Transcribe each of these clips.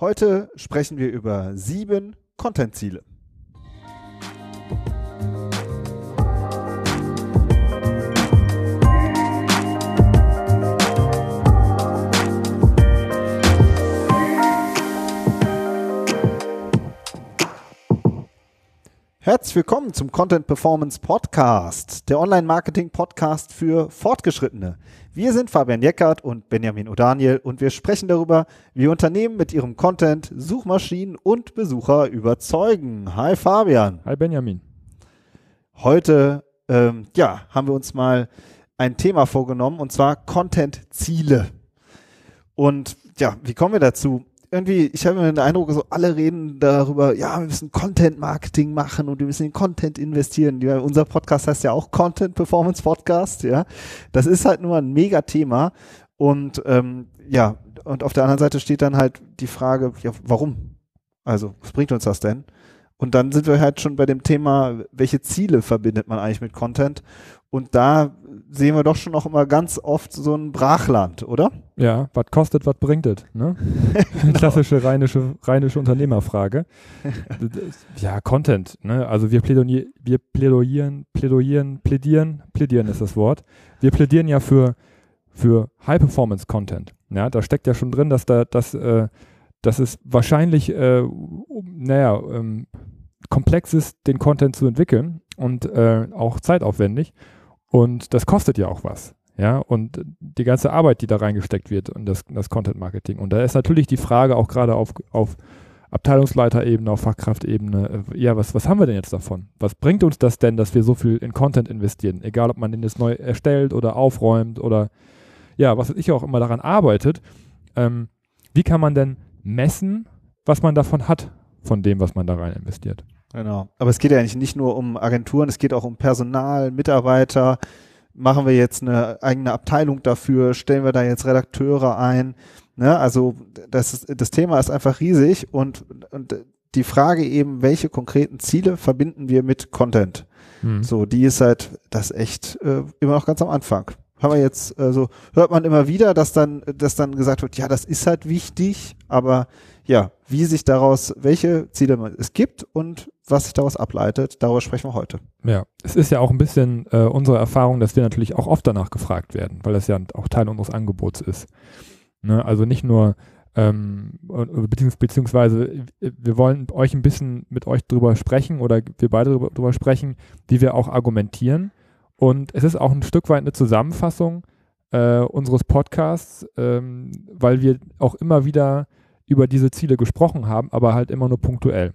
Heute sprechen wir über sieben Content-Ziele. Herzlich willkommen zum Content Performance Podcast, der Online-Marketing-Podcast für Fortgeschrittene. Wir sind Fabian Jeckert und Benjamin O'Daniel und wir sprechen darüber, wie Unternehmen mit ihrem Content Suchmaschinen und Besucher überzeugen. Hi Fabian. Hi Benjamin. Heute ähm, ja, haben wir uns mal ein Thema vorgenommen und zwar Content-Ziele. Und ja, wie kommen wir dazu? Irgendwie, ich habe mir den Eindruck, so alle reden darüber, ja, wir müssen Content-Marketing machen und wir müssen in Content investieren. Ja, unser Podcast heißt ja auch Content Performance Podcast, ja. Das ist halt nur ein Mega-Thema. Und ähm, ja, und auf der anderen Seite steht dann halt die Frage, ja, warum? Also, was bringt uns das denn? Und dann sind wir halt schon bei dem Thema, welche Ziele verbindet man eigentlich mit Content? Und da sehen wir doch schon noch immer ganz oft so ein Brachland, oder? Ja, was kostet, was bringt es? Ne? genau. Klassische rheinische, rheinische Unternehmerfrage. ja, Content. Ne? Also wir, plädonier, wir plädoyieren, plädoyieren, plädieren, plädieren ist das Wort. Wir plädieren ja für, für High-Performance-Content. Ja, da steckt ja schon drin, dass da, dass, äh, dass es wahrscheinlich, äh, naja, ähm, komplex ist, den Content zu entwickeln und äh, auch zeitaufwendig. Und das kostet ja auch was. Ja, und die ganze Arbeit, die da reingesteckt wird und das, das Content Marketing. Und da ist natürlich die Frage auch gerade auf, auf Abteilungsleiterebene, auf Fachkraftebene, äh, ja, was, was haben wir denn jetzt davon? Was bringt uns das denn, dass wir so viel in Content investieren? Egal, ob man den jetzt neu erstellt oder aufräumt oder ja, was ich auch immer daran arbeitet. Ähm, wie kann man denn messen, was man davon hat, von dem, was man da rein investiert? Genau. Aber es geht ja eigentlich nicht nur um Agenturen, es geht auch um Personal, Mitarbeiter. Machen wir jetzt eine eigene Abteilung dafür? Stellen wir da jetzt Redakteure ein? Ne? Also das, ist, das Thema ist einfach riesig und, und die Frage eben, welche konkreten Ziele verbinden wir mit Content? Mhm. So, die ist halt das echt äh, immer noch ganz am Anfang. Haben wir jetzt, also hört man immer wieder, dass dann, dass dann gesagt wird, ja, das ist halt wichtig, aber ja, wie sich daraus, welche Ziele es gibt und was sich daraus ableitet, darüber sprechen wir heute. Ja, es ist ja auch ein bisschen äh, unsere Erfahrung, dass wir natürlich auch oft danach gefragt werden, weil das ja auch Teil unseres Angebots ist. Ne? Also nicht nur, ähm, beziehungs beziehungsweise wir wollen euch ein bisschen mit euch drüber sprechen oder wir beide drüber, drüber sprechen, wie wir auch argumentieren. Und es ist auch ein Stück weit eine Zusammenfassung äh, unseres Podcasts, ähm, weil wir auch immer wieder über diese Ziele gesprochen haben, aber halt immer nur punktuell.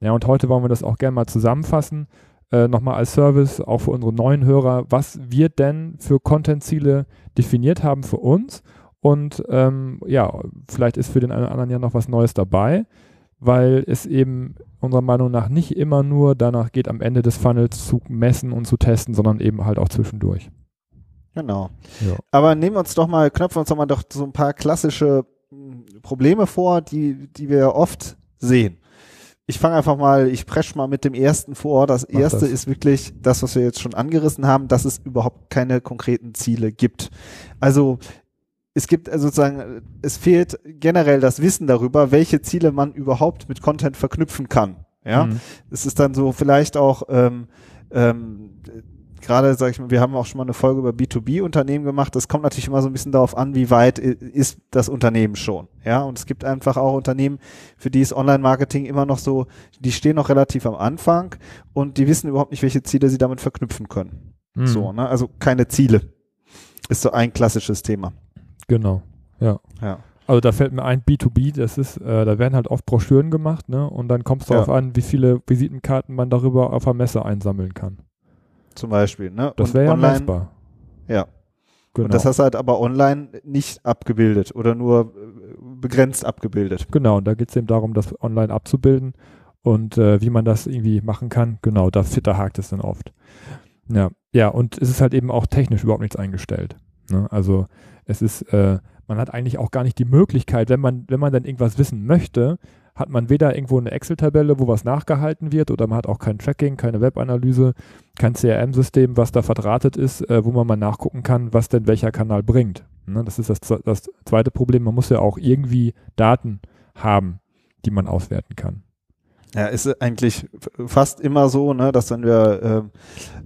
Ja, und heute wollen wir das auch gerne mal zusammenfassen, äh, nochmal als Service, auch für unsere neuen Hörer, was wir denn für Content-Ziele definiert haben für uns. Und ähm, ja, vielleicht ist für den einen oder anderen ja noch was Neues dabei, weil es eben unserer Meinung nach nicht immer nur danach geht, am Ende des Funnels zu messen und zu testen, sondern eben halt auch zwischendurch. Genau. Ja. Aber nehmen wir uns doch mal, knöpfen uns doch mal doch so ein paar klassische Probleme vor, die, die wir oft sehen. Ich fange einfach mal, ich presch mal mit dem ersten vor. Das Mach erste das. ist wirklich das, was wir jetzt schon angerissen haben, dass es überhaupt keine konkreten Ziele gibt. Also es gibt also sozusagen, es fehlt generell das Wissen darüber, welche Ziele man überhaupt mit Content verknüpfen kann. Ja, mhm. es ist dann so vielleicht auch ähm, ähm, gerade, sag ich mal, wir haben auch schon mal eine Folge über B2B-Unternehmen gemacht. Das kommt natürlich immer so ein bisschen darauf an, wie weit ist das Unternehmen schon. Ja, und es gibt einfach auch Unternehmen, für die ist Online-Marketing immer noch so, die stehen noch relativ am Anfang und die wissen überhaupt nicht, welche Ziele sie damit verknüpfen können. Mhm. So, ne? Also keine Ziele. Ist so ein klassisches Thema. Genau. Ja. Ja. Also da fällt mir ein B2B, das ist, äh, da werden halt oft Broschüren gemacht, ne? Und dann kommt es darauf ja. an, wie viele Visitenkarten man darüber auf der Messe einsammeln kann zum Beispiel. Ne? Das wäre ja messbar. Ja. Genau. Und das hast du halt aber online nicht abgebildet oder nur äh, begrenzt abgebildet. Genau, und da geht es eben darum, das online abzubilden und äh, wie man das irgendwie machen kann. Genau, da, da hakt es dann oft. Ja, ja, und es ist halt eben auch technisch überhaupt nichts eingestellt. Ne? Also es ist, äh, man hat eigentlich auch gar nicht die Möglichkeit, wenn man, wenn man dann irgendwas wissen möchte, hat man weder irgendwo eine Excel-Tabelle, wo was nachgehalten wird, oder man hat auch kein Tracking, keine Webanalyse, kein CRM-System, was da verdrahtet ist, äh, wo man mal nachgucken kann, was denn welcher Kanal bringt. Ne? Das ist das, das zweite Problem. Man muss ja auch irgendwie Daten haben. die man auswerten kann. Ja, ist eigentlich fast immer so, ne, dass wenn wir ähm,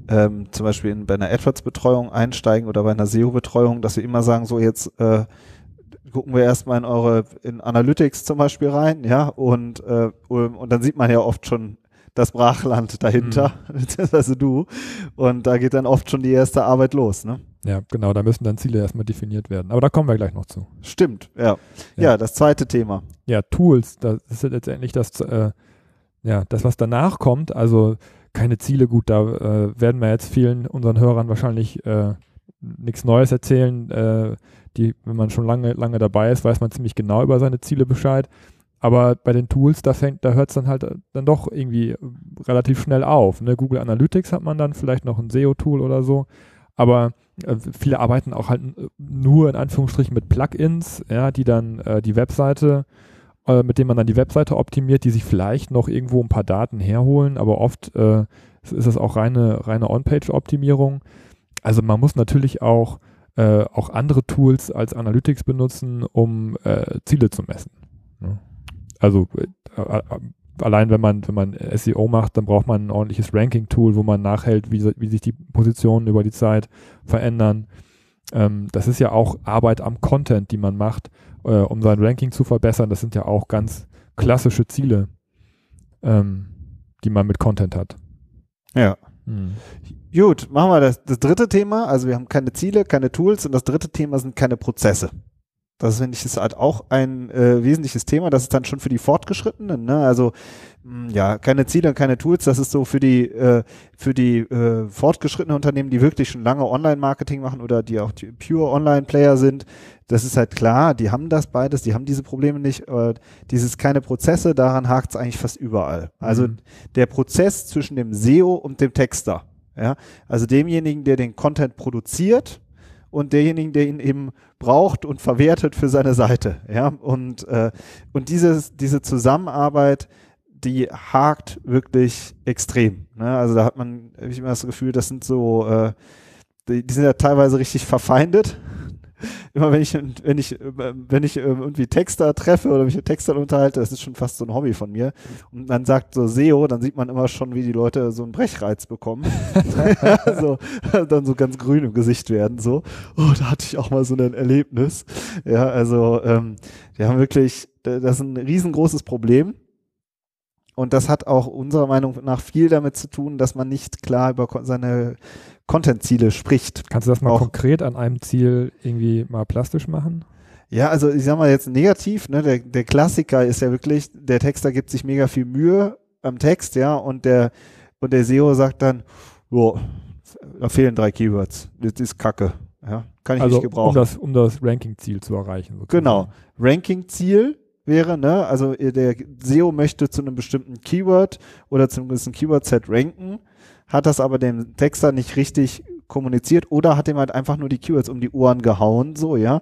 ähm, zum Beispiel in, bei einer AdWords-Betreuung einsteigen oder bei einer SEO-Betreuung, dass wir immer sagen, so jetzt äh, gucken wir erstmal in eure in Analytics zum Beispiel rein, ja, und, äh, und dann sieht man ja oft schon das Brachland dahinter, mhm. beziehungsweise du. Und da geht dann oft schon die erste Arbeit los, ne? Ja, genau, da müssen dann Ziele erstmal definiert werden. Aber da kommen wir gleich noch zu. Stimmt, ja. Ja, ja das zweite Thema. Ja, Tools, das ist letztendlich das, äh, ja, das, was danach kommt, also keine Ziele, gut, da äh, werden wir jetzt vielen unseren Hörern wahrscheinlich äh, nichts Neues erzählen. Äh, die, wenn man schon lange, lange dabei ist, weiß man ziemlich genau über seine Ziele Bescheid. Aber bei den Tools, da fängt, da hört es dann halt äh, dann doch irgendwie relativ schnell auf. Ne? Google Analytics hat man dann vielleicht noch ein SEO-Tool oder so. Aber äh, viele arbeiten auch halt nur in Anführungsstrichen mit Plugins, ja, die dann äh, die Webseite, äh, mit denen man dann die Webseite optimiert, die sich vielleicht noch irgendwo ein paar Daten herholen, aber oft äh, ist das auch reine, reine On-Page-Optimierung. Also man muss natürlich auch, äh, auch andere Tools als Analytics benutzen, um äh, Ziele zu messen. Ne? Also allein wenn man, wenn man SEO macht, dann braucht man ein ordentliches Ranking-Tool, wo man nachhält, wie, wie sich die Positionen über die Zeit verändern. Ähm, das ist ja auch Arbeit am Content, die man macht, äh, um sein Ranking zu verbessern. Das sind ja auch ganz klassische Ziele, ähm, die man mit Content hat. Ja. Hm. Gut, machen wir das, das dritte Thema. Also wir haben keine Ziele, keine Tools und das dritte Thema sind keine Prozesse. Das finde ich ist halt auch ein äh, wesentliches Thema. Das ist dann schon für die Fortgeschrittenen. Ne? Also ja, keine Ziele und keine Tools. Das ist so für die äh, für die äh, fortgeschrittenen Unternehmen, die wirklich schon lange Online-Marketing machen oder die auch die pure Online-Player sind. Das ist halt klar. Die haben das beides. Die haben diese Probleme nicht. Äh, dieses keine Prozesse. Daran hakt es eigentlich fast überall. Also mhm. der Prozess zwischen dem SEO und dem Texter. Ja, also demjenigen, der den Content produziert und derjenigen, der ihn eben braucht und verwertet für seine Seite. Ja, und, äh, und dieses, diese Zusammenarbeit, die hakt wirklich extrem. Ne? Also da hat man, hab ich immer das Gefühl, das sind so, äh, die, die sind ja teilweise richtig verfeindet immer wenn ich, wenn ich, wenn ich ähm, irgendwie Texter treffe oder mich mit Textern unterhalte, das ist schon fast so ein Hobby von mir. Und man sagt so SEO, dann sieht man immer schon, wie die Leute so einen Brechreiz bekommen. so, dann so ganz grün im Gesicht werden, so. Oh, da hatte ich auch mal so ein Erlebnis. Ja, also, ähm, wir haben wirklich, das ist ein riesengroßes Problem. Und das hat auch unserer Meinung nach viel damit zu tun, dass man nicht klar über seine Content-Ziele spricht. Kannst du das mal auch, konkret an einem Ziel irgendwie mal plastisch machen? Ja, also ich sag mal jetzt negativ, ne, der, der Klassiker ist ja wirklich, der Texter gibt sich mega viel Mühe am Text, ja, und der, und der SEO sagt dann, boah, da fehlen drei Keywords, das ist Kacke, ja, kann ich also nicht gebrauchen. Um das, um das Ranking-Ziel zu erreichen. Sozusagen. Genau, Ranking-Ziel wäre, ne, also der SEO möchte zu einem bestimmten Keyword oder zu einem gewissen Keyword-Set ranken hat das aber dem Texter nicht richtig kommuniziert oder hat ihm halt einfach nur die Keywords um die Ohren gehauen, so, ja.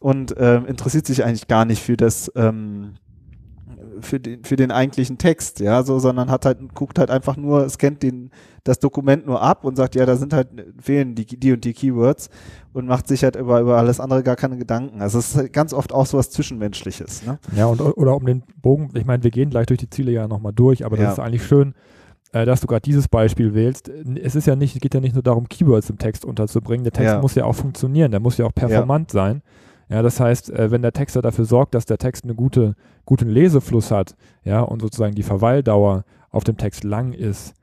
Und ähm, interessiert sich eigentlich gar nicht für das, ähm, für den, für den eigentlichen Text, ja, so, sondern hat halt, guckt halt einfach nur, scannt den, das Dokument nur ab und sagt, ja, da sind halt, fehlen die, die und die Keywords und macht sich halt über, über alles andere gar keine Gedanken. Also es ist halt ganz oft auch so was Zwischenmenschliches, ne? Ja, und, oder um den Bogen, ich meine, wir gehen gleich durch die Ziele ja nochmal durch, aber das ja. ist eigentlich schön, äh, dass du gerade dieses Beispiel wählst. Es ist ja nicht, geht ja nicht nur darum, Keywords im Text unterzubringen. Der Text ja. muss ja auch funktionieren, der muss ja auch performant ja. sein. Ja, das heißt, äh, wenn der Texter dafür sorgt, dass der Text einen gute, guten Lesefluss hat, ja, und sozusagen die Verweildauer auf dem Text lang ist,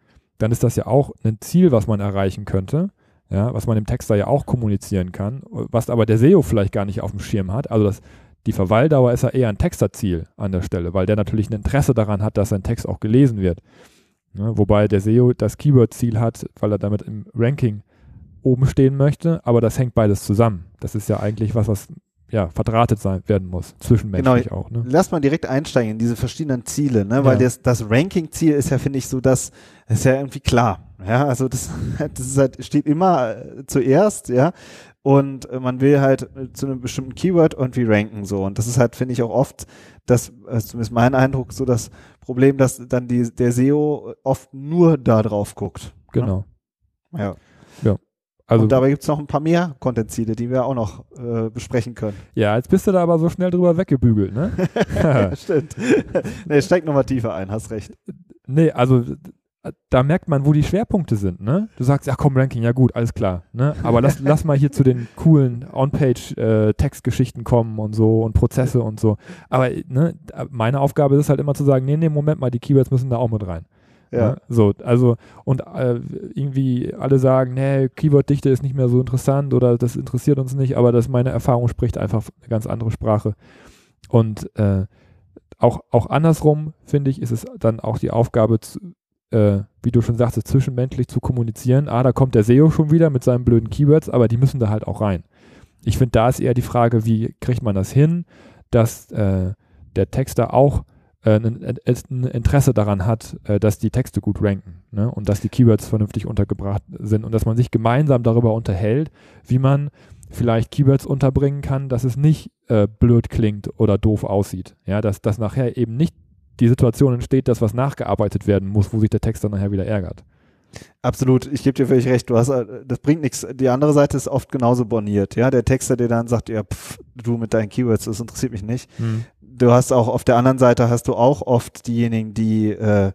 dann ist das ja auch ein Ziel, was man erreichen könnte, ja, was man dem Texter ja auch kommunizieren kann, was aber der SEO vielleicht gar nicht auf dem Schirm hat. Also das, die Verweildauer ist ja eher ein Texterziel an der Stelle, weil der natürlich ein Interesse daran hat, dass sein Text auch gelesen wird. Ne? Wobei der SEO das Keyword-Ziel hat, weil er damit im Ranking oben stehen möchte, aber das hängt beides zusammen. Das ist ja eigentlich was, was ja, verdrahtet sein, werden muss, zwischenmenschlich genau. auch. Ne? Lass mal direkt einsteigen in diese verschiedenen Ziele, ne? weil ja. das, das Ranking-Ziel ist ja, finde ich, so, das ist ja irgendwie klar. Ja, also das, das ist halt, steht immer äh, zuerst, ja. Und äh, man will halt äh, zu einem bestimmten Keyword irgendwie ranken, so. Und das ist halt, finde ich, auch oft, das, zumindest mein Eindruck, so das Problem, dass dann die, der SEO oft nur da drauf guckt. Ne? Genau. Ja. Ja. Also, und dabei gibt es noch ein paar mehr Content-Ziele, die wir auch noch äh, besprechen können. Ja, jetzt bist du da aber so schnell drüber weggebügelt, ne? ja, stimmt. nee, steig nochmal tiefer ein, hast recht. Nee, also da merkt man, wo die Schwerpunkte sind, ne? Du sagst, ja komm, Ranking, ja gut, alles klar, ne? Aber lass, lass mal hier zu den coolen On-Page-Textgeschichten äh, kommen und so und Prozesse und so. Aber ne, meine Aufgabe ist halt immer zu sagen, nee, nee, Moment mal, die Keywords müssen da auch mit rein. Ja. Ne? So, also, und äh, irgendwie alle sagen, nee, Keyworddichte ist nicht mehr so interessant oder das interessiert uns nicht, aber das meine Erfahrung spricht einfach eine ganz andere Sprache. Und äh, auch, auch andersrum, finde ich, ist es dann auch die Aufgabe, zu, äh, wie du schon sagst, zwischenmenschlich zu kommunizieren. Ah, da kommt der SEO schon wieder mit seinen blöden Keywords, aber die müssen da halt auch rein. Ich finde, da ist eher die Frage, wie kriegt man das hin, dass äh, der Texter auch äh, ein, ein, Interesse daran hat, äh, dass die Texte gut ranken ne? und dass die Keywords vernünftig untergebracht sind und dass man sich gemeinsam darüber unterhält, wie man vielleicht Keywords unterbringen kann, dass es nicht äh, blöd klingt oder doof aussieht. Ja, dass, dass nachher eben nicht die Situation entsteht, dass was nachgearbeitet werden muss, wo sich der Text dann nachher wieder ärgert. Absolut, ich gebe dir völlig recht. Du hast, äh, das bringt nichts. Die andere Seite ist oft genauso borniert. Ja, der Texter, der dann sagt, ja, pff, du mit deinen Keywords, das interessiert mich nicht. Hm. Du hast auch auf der anderen Seite hast du auch oft diejenigen, die, äh,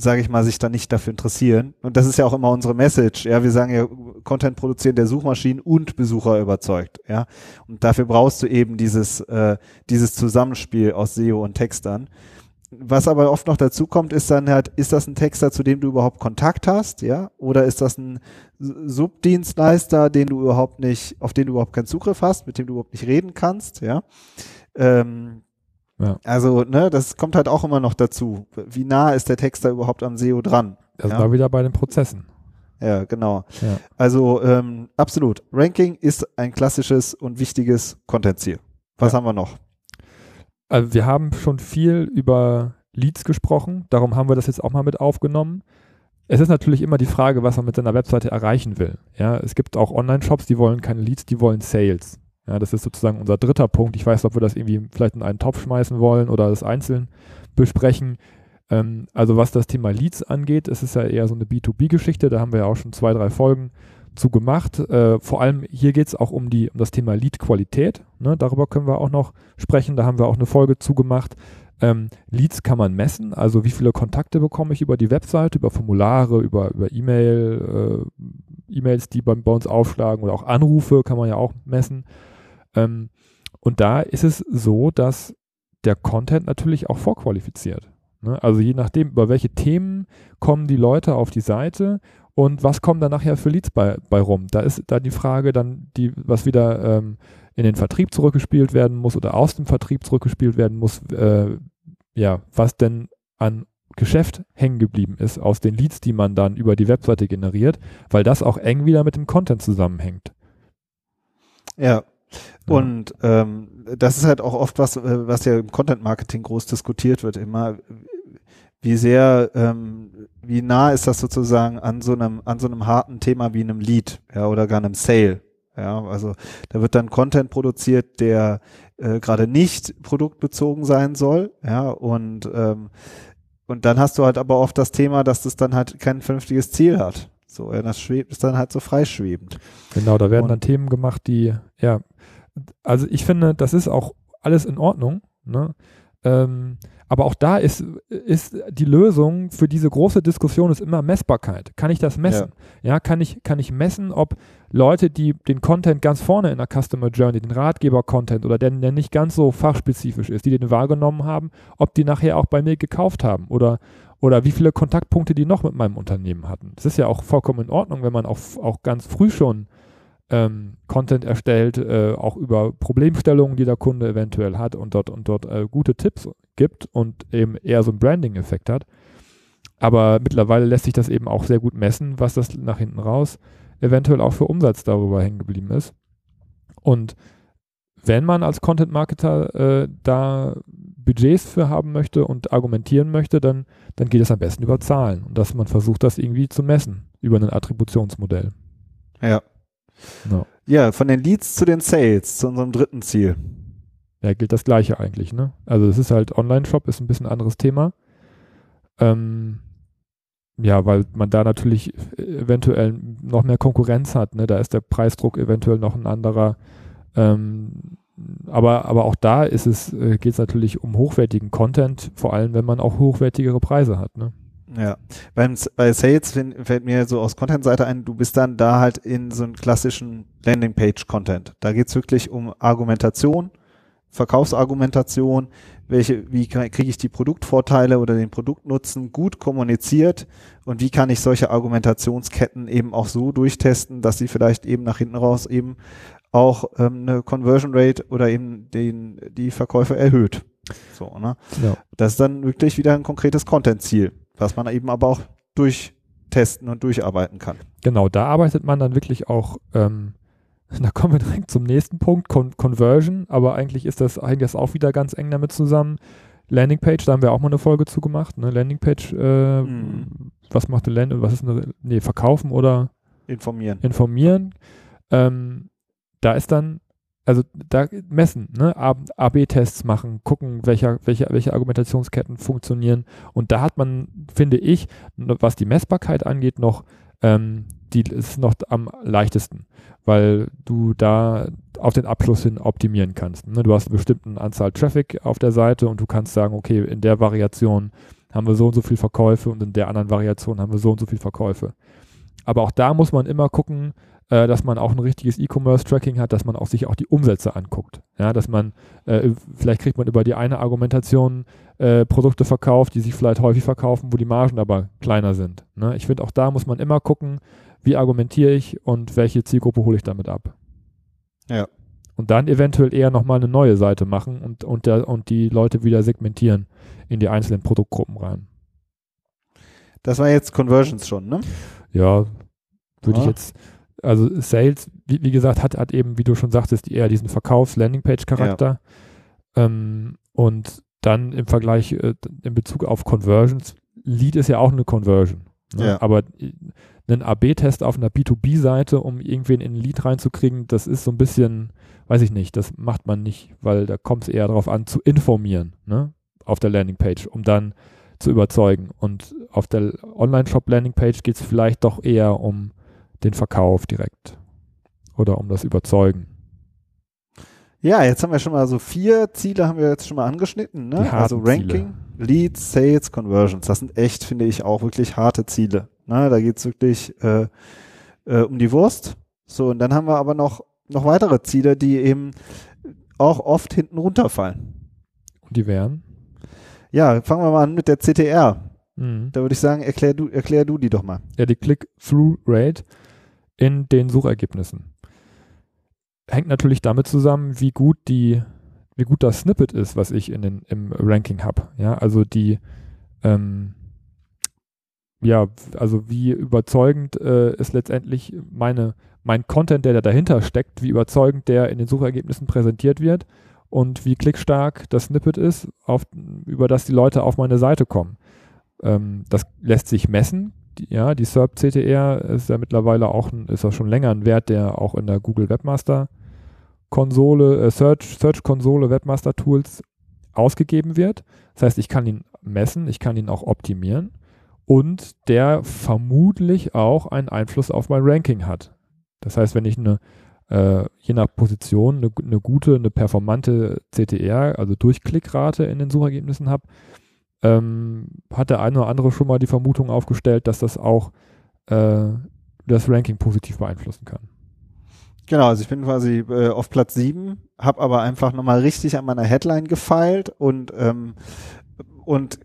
sage ich mal, sich dann nicht dafür interessieren. Und das ist ja auch immer unsere Message. Ja, wir sagen ja, Content produzieren, der Suchmaschinen und Besucher überzeugt. Ja, und dafür brauchst du eben dieses, äh, dieses Zusammenspiel aus SEO und Textern. Was aber oft noch dazu kommt, ist dann halt, ist das ein Texter, zu dem du überhaupt Kontakt hast, ja? Oder ist das ein Subdienstleister, den du überhaupt nicht, auf den du überhaupt keinen Zugriff hast, mit dem du überhaupt nicht reden kannst, ja? Ähm, ja. Also, ne, das kommt halt auch immer noch dazu. Wie nah ist der Texter überhaupt am SEO dran? Das ja? war wieder bei den Prozessen. Ja, genau. Ja. Also ähm, absolut. Ranking ist ein klassisches und wichtiges Content-Ziel. Was ja. haben wir noch? Also wir haben schon viel über Leads gesprochen, darum haben wir das jetzt auch mal mit aufgenommen. Es ist natürlich immer die Frage, was man mit seiner Webseite erreichen will. Ja, es gibt auch Online-Shops, die wollen keine Leads, die wollen Sales. Ja, das ist sozusagen unser dritter Punkt. Ich weiß, ob wir das irgendwie vielleicht in einen Topf schmeißen wollen oder das einzeln besprechen. Ähm, also was das Thema Leads angeht, es ist ja eher so eine B2B-Geschichte. Da haben wir ja auch schon zwei, drei Folgen zu gemacht. Äh, vor allem hier geht es auch um, die, um das Thema Lead-Qualität. Ne? Darüber können wir auch noch sprechen. Da haben wir auch eine Folge zugemacht. Ähm, Leads kann man messen, also wie viele Kontakte bekomme ich über die Webseite, über Formulare, über, über E-Mail, äh, E-Mails, die bei, bei, uns aufschlagen oder auch Anrufe kann man ja auch messen. Ähm, und da ist es so, dass der Content natürlich auch vorqualifiziert. Ne? Also je nachdem, über welche Themen kommen die Leute auf die Seite und was kommen dann nachher für Leads bei, bei rum? Da ist da die Frage dann, die, was wieder ähm, in den Vertrieb zurückgespielt werden muss oder aus dem Vertrieb zurückgespielt werden muss, äh, ja, was denn an Geschäft hängen geblieben ist aus den Leads, die man dann über die Webseite generiert, weil das auch eng wieder mit dem Content zusammenhängt. Ja. Und ähm, das ist halt auch oft was, äh, was ja im Content Marketing groß diskutiert wird, immer wie sehr, ähm, wie nah ist das sozusagen an so einem, an so einem harten Thema wie einem Lead, ja, oder gar einem Sale. Ja, also da wird dann Content produziert, der äh, gerade nicht produktbezogen sein soll, ja, und ähm, und dann hast du halt aber oft das Thema, dass das dann halt kein vernünftiges Ziel hat. So, ja, das schwebt, ist dann halt so freischwebend. Genau, da werden und, dann Themen gemacht, die, ja, also ich finde, das ist auch alles in Ordnung, ne? Ähm, aber auch da ist, ist die Lösung für diese große Diskussion ist immer Messbarkeit. Kann ich das messen? Ja, ja kann, ich, kann ich messen, ob Leute, die den Content ganz vorne in der Customer Journey, den Ratgeber-Content oder der, der nicht ganz so fachspezifisch ist, die den wahrgenommen haben, ob die nachher auch bei mir gekauft haben oder, oder wie viele Kontaktpunkte die noch mit meinem Unternehmen hatten. Das ist ja auch vollkommen in Ordnung, wenn man auch, auch ganz früh schon ähm, Content erstellt, äh, auch über Problemstellungen, die der Kunde eventuell hat und dort und dort äh, gute Tipps gibt und eben eher so einen Branding-Effekt hat. Aber mittlerweile lässt sich das eben auch sehr gut messen, was das nach hinten raus eventuell auch für Umsatz darüber hängen geblieben ist. Und wenn man als Content-Marketer äh, da Budgets für haben möchte und argumentieren möchte, dann, dann geht es am besten über Zahlen und dass man versucht, das irgendwie zu messen über ein Attributionsmodell. Ja, No. Ja, von den Leads zu den Sales, zu unserem dritten Ziel. Ja, gilt das Gleiche eigentlich, ne? Also es ist halt Online-Shop, ist ein bisschen anderes Thema. Ähm, ja, weil man da natürlich eventuell noch mehr Konkurrenz hat. Ne? Da ist der Preisdruck eventuell noch ein anderer. Ähm, aber, aber auch da ist es, äh, geht es natürlich um hochwertigen Content, vor allem wenn man auch hochwertigere Preise hat. Ne? Ja, beim, bei Sales fällt mir so aus Content-Seite ein, du bist dann da halt in so einem klassischen Landingpage-Content. Da geht's wirklich um Argumentation, Verkaufsargumentation, welche, wie kriege ich die Produktvorteile oder den Produktnutzen gut kommuniziert und wie kann ich solche Argumentationsketten eben auch so durchtesten, dass sie vielleicht eben nach hinten raus eben auch ähm, eine Conversion Rate oder eben den, die Verkäufe erhöht. So, ne? Ja. Das ist dann wirklich wieder ein konkretes Content-Ziel, was man eben aber auch durchtesten und durcharbeiten kann. Genau, da arbeitet man dann wirklich auch, ähm, da kommen wir direkt zum nächsten Punkt, Con Conversion, aber eigentlich ist das eigentlich das auch wieder ganz eng damit zusammen. Landingpage, da haben wir auch mal eine Folge zu gemacht, ne? Landingpage, äh, mhm. was macht eine Landing, was ist eine, nee, verkaufen oder informieren. Informieren. Ähm, da ist dann, also da messen, ne, AB-Tests machen, gucken, welche, welche, welche Argumentationsketten funktionieren. Und da hat man, finde ich, was die Messbarkeit angeht, noch, ähm, die ist noch am leichtesten, weil du da auf den Abschluss hin optimieren kannst. Ne? Du hast eine bestimmte Anzahl Traffic auf der Seite und du kannst sagen, okay, in der Variation haben wir so und so viel Verkäufe und in der anderen Variation haben wir so und so viel Verkäufe. Aber auch da muss man immer gucken, äh, dass man auch ein richtiges E-Commerce-Tracking hat, dass man auch sich auch die Umsätze anguckt. Ja, dass man, äh, vielleicht kriegt man über die eine Argumentation äh, Produkte verkauft, die sich vielleicht häufig verkaufen, wo die Margen aber kleiner sind. Ne? Ich finde, auch da muss man immer gucken, wie argumentiere ich und welche Zielgruppe hole ich damit ab. Ja. Und dann eventuell eher nochmal eine neue Seite machen und, und, der, und die Leute wieder segmentieren in die einzelnen Produktgruppen rein. Das war jetzt Conversions schon, ne? Ja, würde ja. ich jetzt, also Sales, wie, wie, gesagt, hat, hat eben, wie du schon sagtest, eher diesen Verkaufs-Landingpage-Charakter. Ja. Ähm, und dann im Vergleich, äh, in Bezug auf Conversions, Lead ist ja auch eine Conversion. Ne? Ja. Aber äh, einen AB-Test auf einer B2B-Seite, um irgendwen in ein Lead reinzukriegen, das ist so ein bisschen, weiß ich nicht, das macht man nicht, weil da kommt es eher darauf an, zu informieren, ne? Auf der Landingpage, um dann zu überzeugen. Und auf der Online-Shop-Landingpage geht es vielleicht doch eher um den Verkauf direkt oder um das Überzeugen. Ja, jetzt haben wir schon mal so vier Ziele haben wir jetzt schon mal angeschnitten, ne? Also Ranking, Ziele. Leads, Sales, Conversions. Das sind echt, finde ich, auch wirklich harte Ziele. Ne? Da geht's wirklich äh, äh, um die Wurst. So, und dann haben wir aber noch, noch weitere Ziele, die eben auch oft hinten runterfallen. Und die wären? Ja, fangen wir mal an mit der CTR. Mhm. Da würde ich sagen, erklär du, erklär du die doch mal. Ja, die Click-Through-Rate in den Suchergebnissen. Hängt natürlich damit zusammen, wie gut die, wie gut das Snippet ist, was ich in den, im Ranking habe. Ja, also die, ähm, ja, also wie überzeugend äh, ist letztendlich meine, mein Content, der da dahinter steckt, wie überzeugend der in den Suchergebnissen präsentiert wird und wie klickstark das Snippet ist, auf, über das die Leute auf meine Seite kommen. Ähm, das lässt sich messen, ja, die SERP CTR ist ja mittlerweile auch, ist auch schon länger ein Wert, der auch in der Google Webmaster Konsole, äh, Search, Search Konsole Webmaster Tools ausgegeben wird. Das heißt, ich kann ihn messen, ich kann ihn auch optimieren und der vermutlich auch einen Einfluss auf mein Ranking hat. Das heißt, wenn ich eine, äh, je nach Position eine, eine, gute, eine performante CTR, also Durchklickrate in den Suchergebnissen habe, ähm, hat der eine oder andere schon mal die Vermutung aufgestellt, dass das auch äh, das Ranking positiv beeinflussen kann. Genau, also ich bin quasi äh, auf Platz 7, habe aber einfach nochmal richtig an meiner Headline gefeilt und ähm, und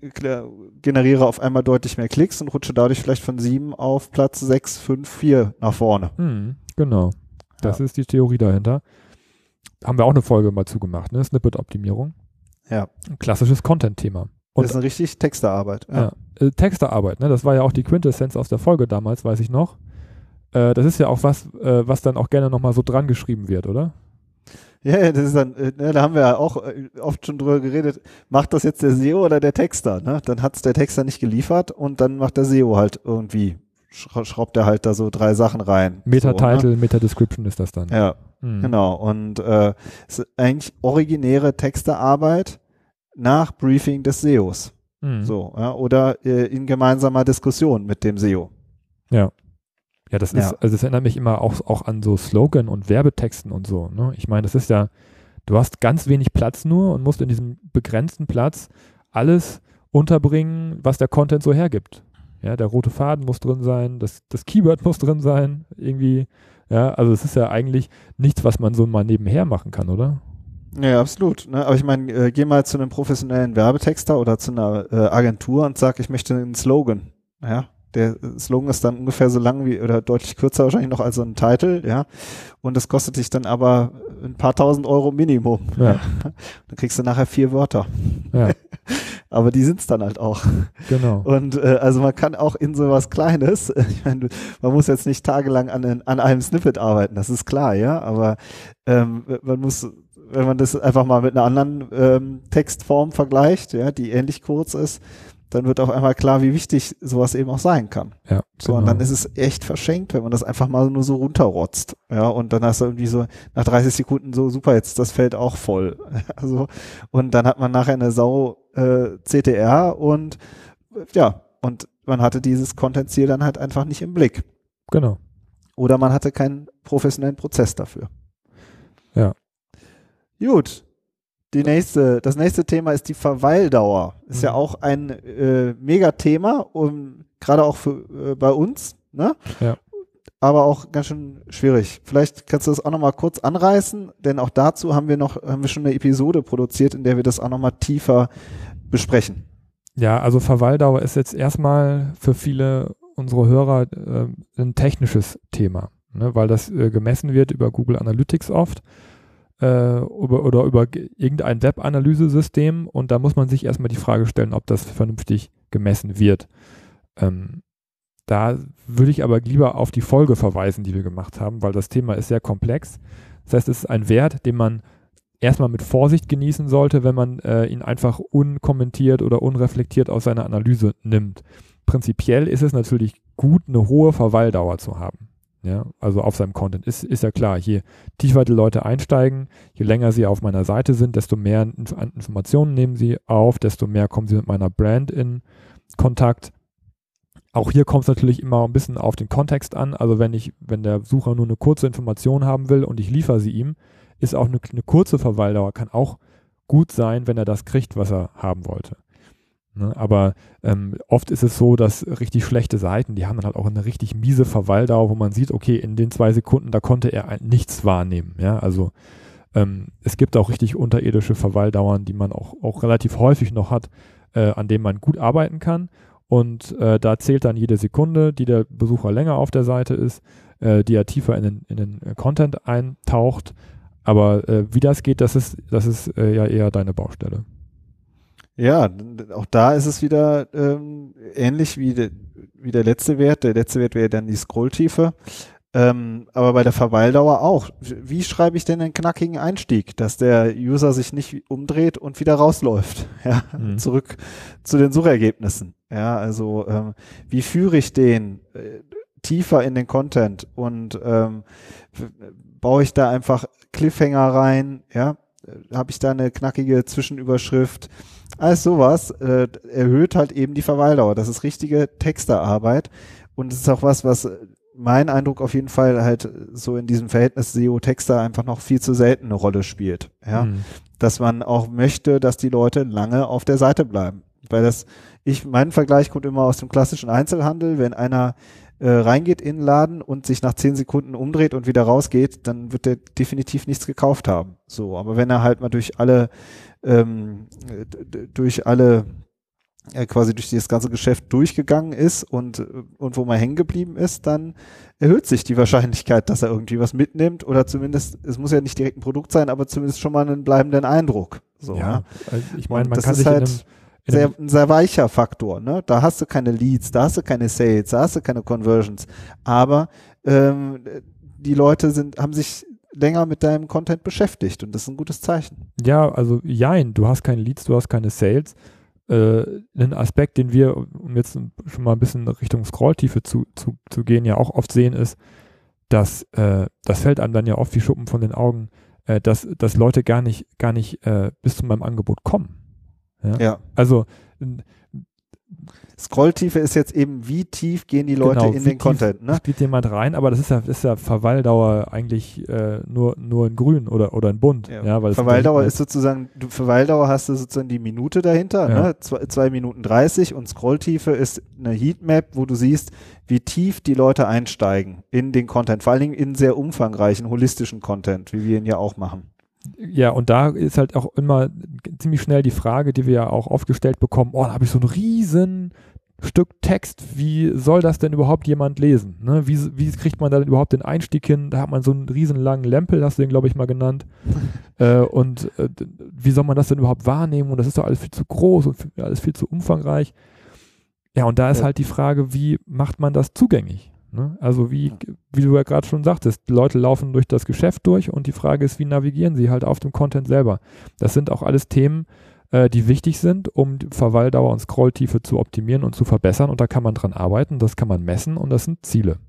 generiere auf einmal deutlich mehr Klicks und rutsche dadurch vielleicht von 7 auf Platz 6, 5, 4 nach vorne. Hm, genau. Das ja. ist die Theorie dahinter. Haben wir auch eine Folge mal zugemacht, ne? Snippet-Optimierung. Ja. Ein klassisches Content-Thema. Und, das ist eine richtig Texterarbeit. Ja. ja. Äh, Texterarbeit, ne? Das war ja auch die Quintessenz aus der Folge damals, weiß ich noch. Äh, das ist ja auch was, äh, was dann auch gerne nochmal so dran geschrieben wird, oder? Ja, das ist dann, äh, ne, da haben wir ja auch äh, oft schon drüber geredet, macht das jetzt der SEO oder der Texter? Ne? Dann hat es der Texter nicht geliefert und dann macht der SEO halt irgendwie, schraubt er halt da so drei Sachen rein. Meta-Title, so, ne? Meta-Description ist das dann. Ja, mhm. genau. Und äh, ist eigentlich originäre Texterarbeit, nach Briefing des SEOs. Mhm. So, ja, oder äh, in gemeinsamer Diskussion mit dem SEO. Ja. Ja, das ist, also das erinnert mich immer auch, auch an so Slogan und Werbetexten und so. Ne? Ich meine, das ist ja, du hast ganz wenig Platz nur und musst in diesem begrenzten Platz alles unterbringen, was der Content so hergibt. Ja, der rote Faden muss drin sein, das, das Keyword muss drin sein, irgendwie. Ja, also es ist ja eigentlich nichts, was man so mal nebenher machen kann, oder? Ja, absolut. Ne? Aber ich meine, äh, geh mal zu einem professionellen Werbetexter oder zu einer äh, Agentur und sag, ich möchte einen Slogan. Ja, der Slogan ist dann ungefähr so lang wie oder deutlich kürzer wahrscheinlich noch als so ein Titel, ja. Und das kostet dich dann aber ein paar tausend Euro Minimum. Ja. Dann kriegst du nachher vier Wörter. Ja. aber die sind's dann halt auch. Genau. Und äh, also man kann auch in sowas Kleines, ich meine, man muss jetzt nicht tagelang an, an einem Snippet arbeiten, das ist klar, ja. Aber ähm, man muss wenn man das einfach mal mit einer anderen ähm, Textform vergleicht, ja, die ähnlich kurz ist, dann wird auf einmal klar, wie wichtig sowas eben auch sein kann. Ja, so, genau. und dann ist es echt verschenkt, wenn man das einfach mal nur so runterrotzt. Ja, und dann hast du irgendwie so nach 30 Sekunden so, super, jetzt das Feld auch voll. also, und dann hat man nachher eine Sau äh, CTR und ja, und man hatte dieses Content-Ziel dann halt einfach nicht im Blick. Genau. Oder man hatte keinen professionellen Prozess dafür. Ja. Gut. Die nächste, das nächste Thema ist die Verweildauer. Ist mhm. ja auch ein äh, Megathema, um, gerade auch für, äh, bei uns, ne? Ja. Aber auch ganz schön schwierig. Vielleicht kannst du das auch nochmal kurz anreißen, denn auch dazu haben wir noch, haben wir schon eine Episode produziert, in der wir das auch nochmal tiefer besprechen. Ja, also Verweildauer ist jetzt erstmal für viele unserer Hörer äh, ein technisches Thema, ne? weil das äh, gemessen wird über Google Analytics oft über, oder über irgendein Web-Analysesystem und da muss man sich erstmal die Frage stellen, ob das vernünftig gemessen wird. Ähm, da würde ich aber lieber auf die Folge verweisen, die wir gemacht haben, weil das Thema ist sehr komplex. Das heißt, es ist ein Wert, den man erstmal mit Vorsicht genießen sollte, wenn man äh, ihn einfach unkommentiert oder unreflektiert aus seiner Analyse nimmt. Prinzipiell ist es natürlich gut, eine hohe Verweildauer zu haben. Ja, also auf seinem Content. Ist, ist ja klar, je tiefer die Leute einsteigen, je länger sie auf meiner Seite sind, desto mehr Informationen nehmen sie auf, desto mehr kommen sie mit meiner Brand in Kontakt. Auch hier kommt es natürlich immer ein bisschen auf den Kontext an. Also wenn ich, wenn der Sucher nur eine kurze Information haben will und ich liefere sie ihm, ist auch eine, eine kurze Verweildauer, kann auch gut sein, wenn er das kriegt, was er haben wollte. Ne? Aber ähm, oft ist es so, dass richtig schlechte Seiten, die haben dann halt auch eine richtig miese Verweildauer, wo man sieht, okay, in den zwei Sekunden, da konnte er nichts wahrnehmen. Ja, also ähm, es gibt auch richtig unterirdische Verweildauern, die man auch, auch relativ häufig noch hat, äh, an denen man gut arbeiten kann. Und äh, da zählt dann jede Sekunde, die der Besucher länger auf der Seite ist, äh, die er tiefer in den, in den Content eintaucht. Aber äh, wie das geht, das ist, das ist äh, ja eher deine Baustelle. Ja, auch da ist es wieder ähm, ähnlich wie, de, wie der letzte Wert. Der letzte Wert wäre dann die Scrolltiefe. Ähm, aber bei der Verweildauer auch. Wie schreibe ich denn einen knackigen Einstieg, dass der User sich nicht umdreht und wieder rausläuft? Ja, mhm. zurück zu den Suchergebnissen. Ja, also ähm, wie führe ich den äh, tiefer in den Content und ähm, baue ich da einfach Cliffhanger rein? Ja, habe ich da eine knackige Zwischenüberschrift? Alles sowas äh, erhöht halt eben die Verweildauer. Das ist richtige Texterarbeit und es ist auch was, was mein Eindruck auf jeden Fall halt so in diesem Verhältnis SEO-Texter einfach noch viel zu selten eine Rolle spielt. Ja, mhm. dass man auch möchte, dass die Leute lange auf der Seite bleiben, weil das ich mein Vergleich kommt immer aus dem klassischen Einzelhandel, wenn einer äh, reingeht in den Laden und sich nach zehn Sekunden umdreht und wieder rausgeht, dann wird er definitiv nichts gekauft haben. So, aber wenn er halt mal durch alle ähm, durch alle äh, quasi durch dieses ganze Geschäft durchgegangen ist und, und wo man hängen geblieben ist, dann erhöht sich die Wahrscheinlichkeit, dass er irgendwie was mitnimmt oder zumindest, es muss ja nicht direkt ein Produkt sein, aber zumindest schon mal einen bleibenden Eindruck. So, ja, also ich meine, man kann sich halt in einem, sehr, ein sehr weicher Faktor. Ne? Da hast du keine Leads, da hast du keine Sales, da hast du keine Conversions. Aber ähm, die Leute sind, haben sich länger mit deinem Content beschäftigt und das ist ein gutes Zeichen. Ja, also jein, du hast keine Leads, du hast keine Sales. Äh, ein Aspekt, den wir, um jetzt schon mal ein bisschen Richtung Scrolltiefe zu, zu, zu gehen, ja auch oft sehen, ist, dass äh, das fällt einem dann ja oft wie Schuppen von den Augen, äh, dass, dass Leute gar nicht, gar nicht äh, bis zu meinem Angebot kommen. Ja. ja. Also Scrolltiefe ist jetzt eben, wie tief gehen die Leute genau, in den Content. Ne? Geht jemand rein, aber das ist ja, ist ja Verweildauer eigentlich äh, nur, nur in grün oder, oder in bunt. Ja, ja weil Verweildauer ist sozusagen, du, Verweildauer hast du sozusagen die Minute dahinter, ja. ne? zwei, zwei Minuten 30 und Scrolltiefe ist eine Heatmap, wo du siehst, wie tief die Leute einsteigen in den Content, vor allen Dingen in sehr umfangreichen, holistischen Content, wie wir ihn ja auch machen. Ja, und da ist halt auch immer ziemlich schnell die Frage, die wir ja auch aufgestellt bekommen, oh, da habe ich so ein riesen Stück Text, wie soll das denn überhaupt jemand lesen? Ne? Wie, wie kriegt man da denn überhaupt den Einstieg hin? Da hat man so einen riesen langen Lempel, hast du den, glaube ich, mal genannt. äh, und äh, wie soll man das denn überhaupt wahrnehmen? Und das ist doch alles viel zu groß und alles viel zu umfangreich. Ja, und da ist ja. halt die Frage, wie macht man das zugänglich? Ne? Also wie, wie du ja gerade schon sagtest, Leute laufen durch das Geschäft durch und die Frage ist, wie navigieren sie halt auf dem Content selber? Das sind auch alles Themen, äh, die wichtig sind, um Verweildauer und Scrolltiefe zu optimieren und zu verbessern. Und da kann man dran arbeiten, das kann man messen und das sind Ziele.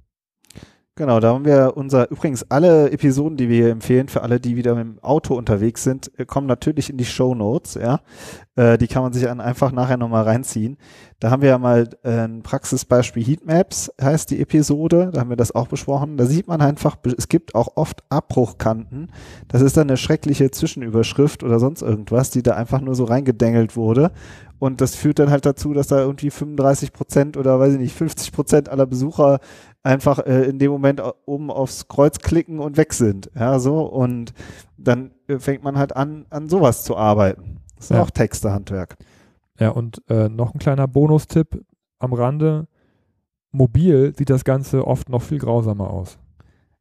Genau, da haben wir unser, übrigens alle Episoden, die wir hier empfehlen, für alle, die wieder mit dem Auto unterwegs sind, äh, kommen natürlich in die Show Notes, ja. Äh, die kann man sich dann einfach nachher nochmal reinziehen. Da haben wir ja mal äh, ein Praxisbeispiel Heatmaps, heißt die Episode, da haben wir das auch besprochen. Da sieht man einfach, es gibt auch oft Abbruchkanten. Das ist dann eine schreckliche Zwischenüberschrift oder sonst irgendwas, die da einfach nur so reingedengelt wurde. Und das führt dann halt dazu, dass da irgendwie 35 Prozent oder weiß ich nicht, 50 Prozent aller Besucher einfach äh, in dem Moment oben aufs Kreuz klicken und weg sind. Ja, so. Und dann äh, fängt man halt an, an sowas zu arbeiten. Das ist ja. auch Textehandwerk. Ja, und äh, noch ein kleiner Bonustipp am Rande. Mobil sieht das Ganze oft noch viel grausamer aus.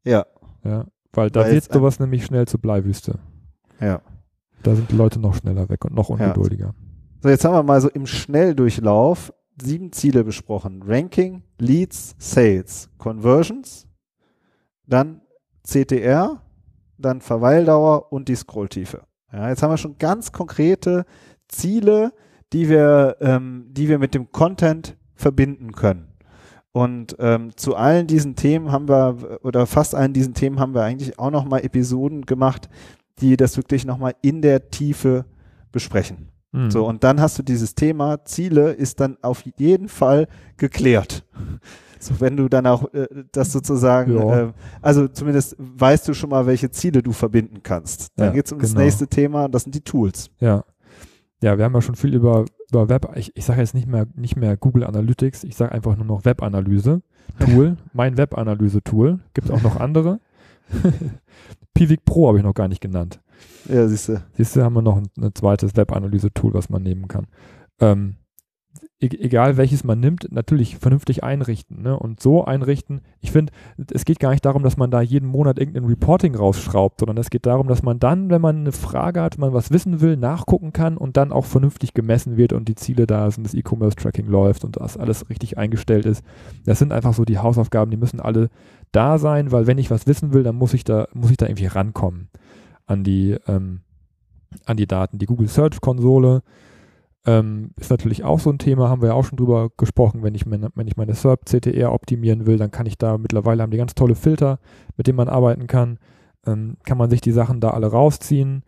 Ja. Ja, weil da weil wird sowas nämlich schnell zur Bleiwüste. Ja. Da sind die Leute noch schneller weg und noch ungeduldiger. Ja. So, jetzt haben wir mal so im Schnelldurchlauf sieben Ziele besprochen. Ranking, Leads, Sales, Conversions, dann CTR, dann Verweildauer und die Scrolltiefe. Ja, jetzt haben wir schon ganz konkrete Ziele, die wir, ähm, die wir mit dem Content verbinden können. Und ähm, zu allen diesen Themen haben wir, oder fast allen diesen Themen haben wir eigentlich auch nochmal Episoden gemacht, die das wirklich nochmal in der Tiefe besprechen. Mhm. So, und dann hast du dieses Thema, Ziele ist dann auf jeden Fall geklärt. So, wenn du dann auch äh, das sozusagen, ja. äh, also zumindest weißt du schon mal, welche Ziele du verbinden kannst. Dann ja, geht es um genau. das nächste Thema, das sind die Tools. Ja. Ja, wir haben ja schon viel über, über Web, ich, ich sage jetzt nicht mehr, nicht mehr Google Analytics, ich sage einfach nur noch Webanalyse. Tool, mein Webanalyse-Tool. Gibt es auch noch andere. Pivik Pro habe ich noch gar nicht genannt. Ja, siehst du. Siehst du, haben wir noch ein, ein zweites Web-Analyse-Tool, was man nehmen kann. Ähm, egal welches man nimmt, natürlich vernünftig einrichten ne? und so einrichten. Ich finde, es geht gar nicht darum, dass man da jeden Monat irgendein Reporting rausschraubt, sondern es geht darum, dass man dann, wenn man eine Frage hat, man was wissen will, nachgucken kann und dann auch vernünftig gemessen wird und die Ziele da sind, das E-Commerce-Tracking läuft und das alles richtig eingestellt ist. Das sind einfach so die Hausaufgaben, die müssen alle da sein, weil wenn ich was wissen will, dann muss ich da, muss ich da irgendwie rankommen an die, ähm, an die Daten. Die Google Search Konsole ähm, ist natürlich auch so ein Thema, haben wir ja auch schon drüber gesprochen. Wenn ich, meine, wenn ich meine SERP CTR optimieren will, dann kann ich da mittlerweile haben die ganz tolle Filter, mit denen man arbeiten kann. Ähm, kann man sich die Sachen da alle rausziehen.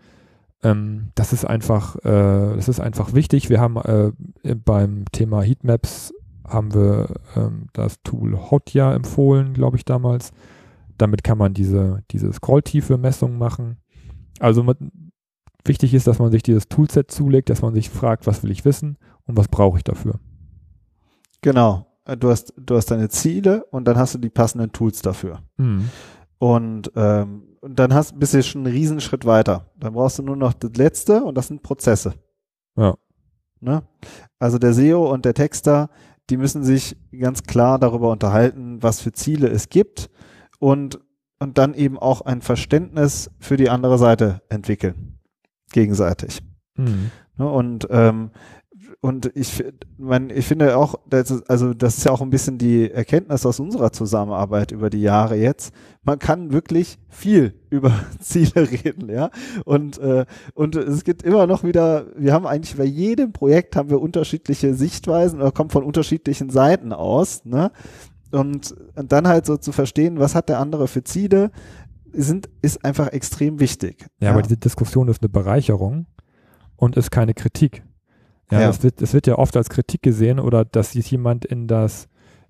Ähm, das ist einfach, äh, das ist einfach wichtig. Wir haben äh, beim Thema Heatmaps haben wir ähm, das Tool Hotja empfohlen, glaube ich, damals. Damit kann man diese, diese Scrolltiefe-Messung machen. Also mit, wichtig ist, dass man sich dieses Toolset zulegt, dass man sich fragt, was will ich wissen und was brauche ich dafür. Genau. Du hast, du hast deine Ziele und dann hast du die passenden Tools dafür. Mhm. Und, ähm, dann hast, bist du schon einen Riesenschritt weiter. Dann brauchst du nur noch das letzte und das sind Prozesse. Ja. Ne? Also der SEO und der Texter, die müssen sich ganz klar darüber unterhalten, was für Ziele es gibt und und dann eben auch ein Verständnis für die andere Seite entwickeln. Gegenseitig. Mhm. Und, ähm, und ich, mein, ich finde auch, das ist, also das ist ja auch ein bisschen die Erkenntnis aus unserer Zusammenarbeit über die Jahre jetzt. Man kann wirklich viel über Ziele reden, ja. Und, äh, und es gibt immer noch wieder, wir haben eigentlich bei jedem Projekt haben wir unterschiedliche Sichtweisen oder kommen von unterschiedlichen Seiten aus, ne? Und, und dann halt so zu verstehen, was hat der andere für Ziele, sind, ist einfach extrem wichtig. Ja, ja, aber diese Diskussion ist eine Bereicherung und ist keine Kritik. Ja, ja. Das, wird, das wird ja oft als Kritik gesehen oder dass sich jemand in das,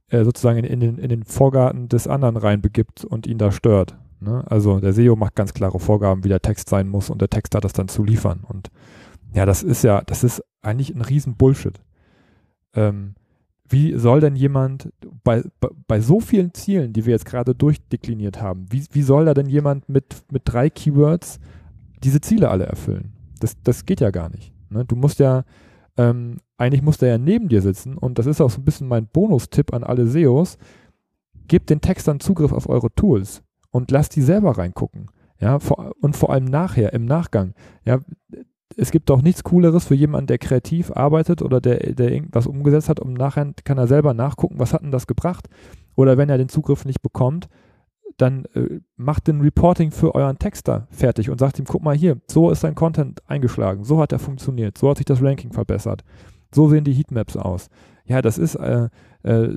äh, sozusagen in, in, den, in den Vorgarten des anderen reinbegibt und ihn da stört. Ne? Also der SEO macht ganz klare Vorgaben, wie der Text sein muss und der Text hat das dann zu liefern. Und ja, das ist ja, das ist eigentlich ein riesen Bullshit. Ähm, wie soll denn jemand bei, bei, bei, so vielen Zielen, die wir jetzt gerade durchdekliniert haben, wie, wie soll da denn jemand mit, mit drei Keywords diese Ziele alle erfüllen? Das, das geht ja gar nicht. Ne? Du musst ja, ähm, eigentlich muss der ja neben dir sitzen und das ist auch so ein bisschen mein Bonustipp an alle SEOs. Gebt den Textern Zugriff auf eure Tools und lasst die selber reingucken. Ja, vor, und vor allem nachher, im Nachgang. Ja, es gibt doch nichts Cooleres für jemanden, der kreativ arbeitet oder der, der irgendwas umgesetzt hat, um nachher kann er selber nachgucken, was hat denn das gebracht? Oder wenn er den Zugriff nicht bekommt, dann äh, macht den Reporting für euren Texter fertig und sagt ihm, guck mal hier, so ist dein Content eingeschlagen, so hat er funktioniert, so hat sich das Ranking verbessert, so sehen die Heatmaps aus. Ja, das ist äh, äh,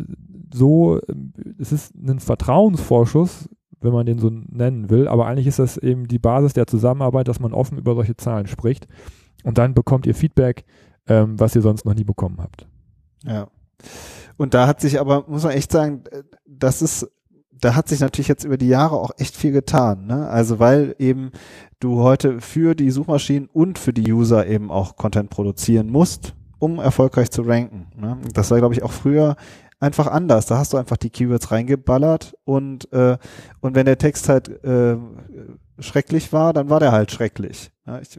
so, äh, es ist ein Vertrauensvorschuss, wenn man den so nennen will. Aber eigentlich ist das eben die Basis der Zusammenarbeit, dass man offen über solche Zahlen spricht. Und dann bekommt ihr Feedback, ähm, was ihr sonst noch nie bekommen habt. Ja. Und da hat sich aber, muss man echt sagen, das ist, da hat sich natürlich jetzt über die Jahre auch echt viel getan. Ne? Also weil eben du heute für die Suchmaschinen und für die User eben auch Content produzieren musst, um erfolgreich zu ranken. Ne? Das war, glaube ich, auch früher einfach anders. Da hast du einfach die Keywords reingeballert und, äh, und wenn der Text halt äh, schrecklich war, dann war der halt schrecklich. Ja, ich,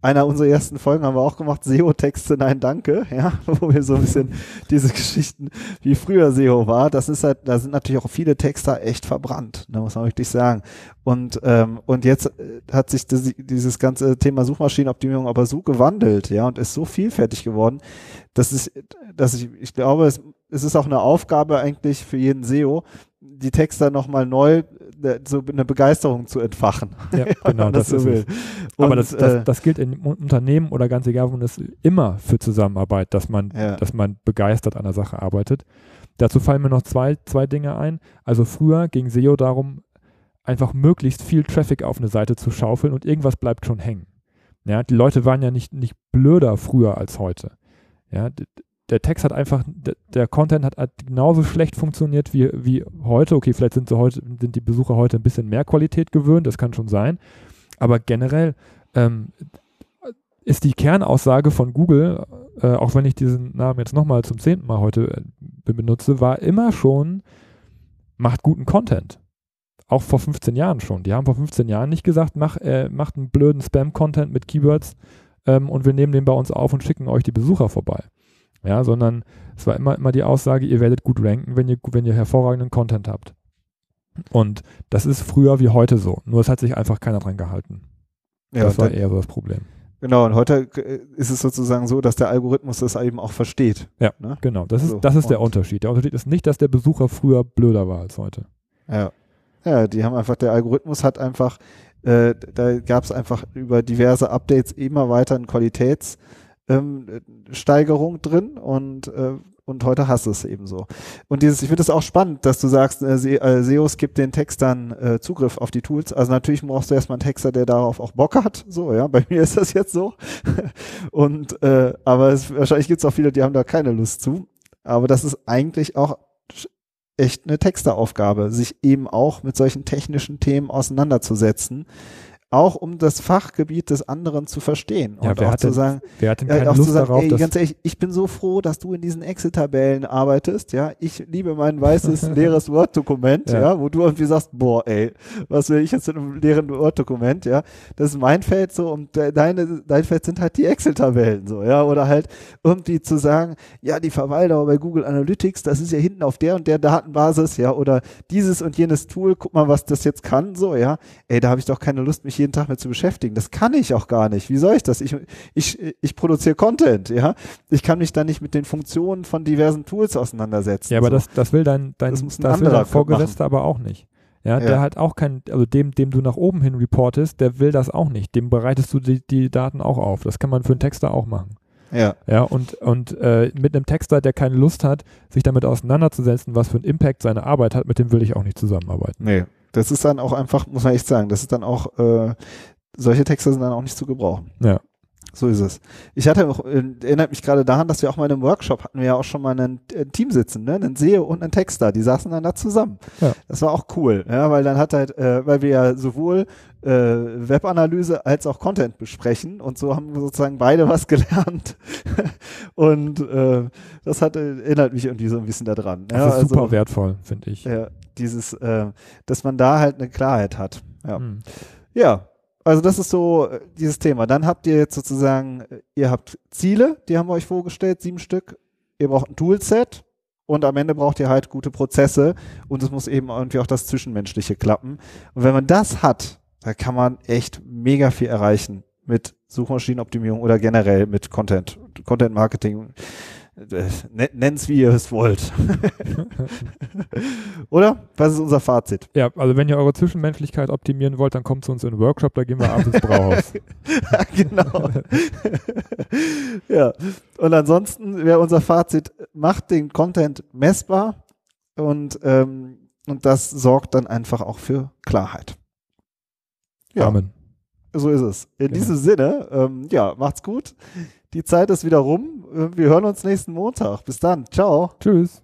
einer unserer ersten Folgen haben wir auch gemacht, SEO-Texte, nein, danke, ja, wo wir so ein bisschen diese Geschichten, wie früher SEO war, das ist halt, da sind natürlich auch viele Texte echt verbrannt, da ne, muss man wirklich sagen. Und, ähm, und jetzt äh, hat sich das, dieses ganze Thema Suchmaschinenoptimierung aber so gewandelt, ja, und ist so vielfältig geworden, dass ich, dass ich, ich glaube, es es ist auch eine Aufgabe eigentlich für jeden SEO, die Texte nochmal neu äh, so eine Begeisterung zu entfachen. Ja, genau, das, das so will. Und, Aber das, das, äh, das, gilt in Unternehmen oder ganz egal, wo es immer für Zusammenarbeit, dass man, ja. dass man begeistert an der Sache arbeitet. Dazu fallen mir noch zwei, zwei Dinge ein. Also früher ging SEO darum, einfach möglichst viel Traffic auf eine Seite zu schaufeln und irgendwas bleibt schon hängen. Ja, die Leute waren ja nicht, nicht blöder früher als heute. Ja, der Text hat einfach, der, der Content hat, hat, genauso schlecht funktioniert wie, wie heute. Okay, vielleicht sind, sie heute, sind die Besucher heute ein bisschen mehr Qualität gewöhnt, das kann schon sein. Aber generell ähm, ist die Kernaussage von Google, äh, auch wenn ich diesen Namen jetzt nochmal zum zehnten Mal heute äh, benutze, war immer schon, macht guten Content. Auch vor 15 Jahren schon. Die haben vor 15 Jahren nicht gesagt, mach, äh, macht einen blöden Spam-Content mit Keywords ähm, und wir nehmen den bei uns auf und schicken euch die Besucher vorbei ja, sondern es war immer, immer die Aussage, ihr werdet gut ranken, wenn ihr, wenn ihr hervorragenden Content habt. Und das ist früher wie heute so. Nur es hat sich einfach keiner dran gehalten. Ja, das war eher so das Problem. Genau, und heute äh, ist es sozusagen so, dass der Algorithmus das eben auch versteht. Ja, ne? genau. Das ist, so. das ist der Unterschied. Der Unterschied ist nicht, dass der Besucher früher blöder war als heute. Ja. Ja, die haben einfach, der Algorithmus hat einfach, äh, da gab es einfach über diverse Updates immer weiter einen Qualitäts- ähm, Steigerung drin und äh, und heute hast du es eben so. Und dieses, ich finde es auch spannend, dass du sagst, äh, SEOs gibt den Textern äh, Zugriff auf die Tools. Also natürlich brauchst du erstmal einen Texter, der darauf auch Bock hat. So, ja, bei mir ist das jetzt so. und äh, aber es, wahrscheinlich gibt es auch viele, die haben da keine Lust zu. Aber das ist eigentlich auch echt eine Texteraufgabe, sich eben auch mit solchen technischen Themen auseinanderzusetzen auch um das Fachgebiet des anderen zu verstehen ja, und auch zu denn, sagen, wer hat denn keine auch Lust zu sagen, darauf, ey, ganz ehrlich, ich bin so froh, dass du in diesen Excel-Tabellen arbeitest, ja, ich liebe mein weißes leeres Word-Dokument, ja. ja. wo du irgendwie sagst, boah, ey, was will ich jetzt in einem leeren Word-Dokument, ja, das ist mein Feld so und deine, dein Feld sind halt die Excel-Tabellen so, ja, oder halt irgendwie zu sagen, ja, die Verweildauer bei Google Analytics, das ist ja hinten auf der und der Datenbasis, ja, oder dieses und jenes Tool, guck mal, was das jetzt kann, so, ja, ey, da habe ich doch keine Lust, mich jeden Tag mit zu beschäftigen. Das kann ich auch gar nicht. Wie soll ich das? Ich, ich, ich produziere Content, ja. Ich kann mich da nicht mit den Funktionen von diversen Tools auseinandersetzen. Ja, aber so. das, das will dein, dein, das, das will dein Vorgesetzter aber auch nicht. Ja, ja, der hat auch kein, also dem, dem du nach oben hin reportest, der will das auch nicht. Dem bereitest du die, die Daten auch auf. Das kann man für einen Texter auch machen. Ja. Ja, und, und äh, mit einem Texter, der keine Lust hat, sich damit auseinanderzusetzen, was für einen Impact seine Arbeit hat, mit dem will ich auch nicht zusammenarbeiten. Nee, das ist dann auch einfach, muss man echt sagen, das ist dann auch, äh, solche Texte sind dann auch nicht zu gebrauchen. Ja. So ist es. Ich hatte auch, äh, erinnert mich gerade daran, dass wir auch mal in einem Workshop hatten wir ja auch schon mal ein Team sitzen, ne? Einen SEO und einen Texter, die saßen dann da zusammen. Ja. Das war auch cool, ja, weil dann hat halt, äh, weil wir ja sowohl äh, Webanalyse als auch Content besprechen und so haben wir sozusagen beide was gelernt. und äh, das hat, erinnert mich irgendwie so ein bisschen daran. Ja, das ist also, super wertvoll, finde ich. Ja, dieses, äh, dass man da halt eine Klarheit hat. Ja. Mhm. Ja, also das ist so äh, dieses Thema. Dann habt ihr jetzt sozusagen, äh, ihr habt Ziele, die haben wir euch vorgestellt, sieben Stück. Ihr braucht ein Toolset und am Ende braucht ihr halt gute Prozesse und es muss eben irgendwie auch das Zwischenmenschliche klappen. Und wenn man das hat, da kann man echt mega viel erreichen mit Suchmaschinenoptimierung oder generell mit Content, Content Marketing. Äh, Nennt's wie ihr es wollt. Oder? Was ist unser Fazit? Ja, also wenn ihr eure Zwischenmenschlichkeit optimieren wollt, dann kommt zu uns in den Workshop, da gehen wir abends ins Brauhaus. genau. ja. Und ansonsten wäre unser Fazit, macht den Content messbar und, ähm, und das sorgt dann einfach auch für Klarheit. Ja. Amen. So ist es. In genau. diesem Sinne, ähm, ja, macht's gut. Die Zeit ist wieder rum. Wir hören uns nächsten Montag. Bis dann. Ciao. Tschüss.